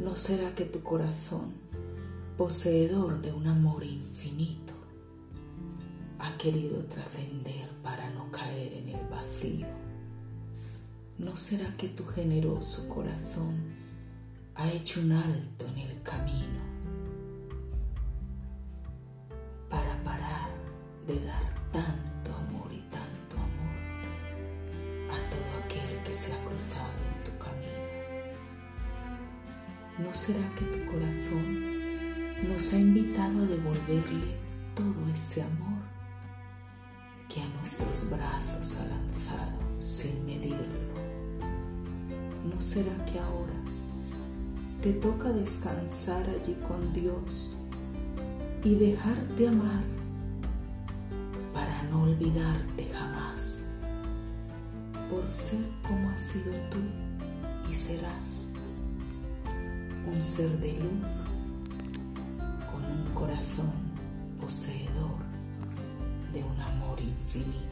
¿No será que tu corazón, poseedor de un amor infinito, ha querido trascender para no caer en el vacío? ¿No será que tu generoso corazón ha hecho un alto en el camino para parar de dar tanto amor y tanto amor a todo aquel que se ha ¿No será que tu corazón nos ha invitado a devolverle todo ese amor que a nuestros brazos ha lanzado sin medirlo? ¿No será que ahora te toca descansar allí con Dios y dejarte amar para no olvidarte jamás por ser como has sido tú y serás un ser de luz con un corazón poseedor de un amor infinito?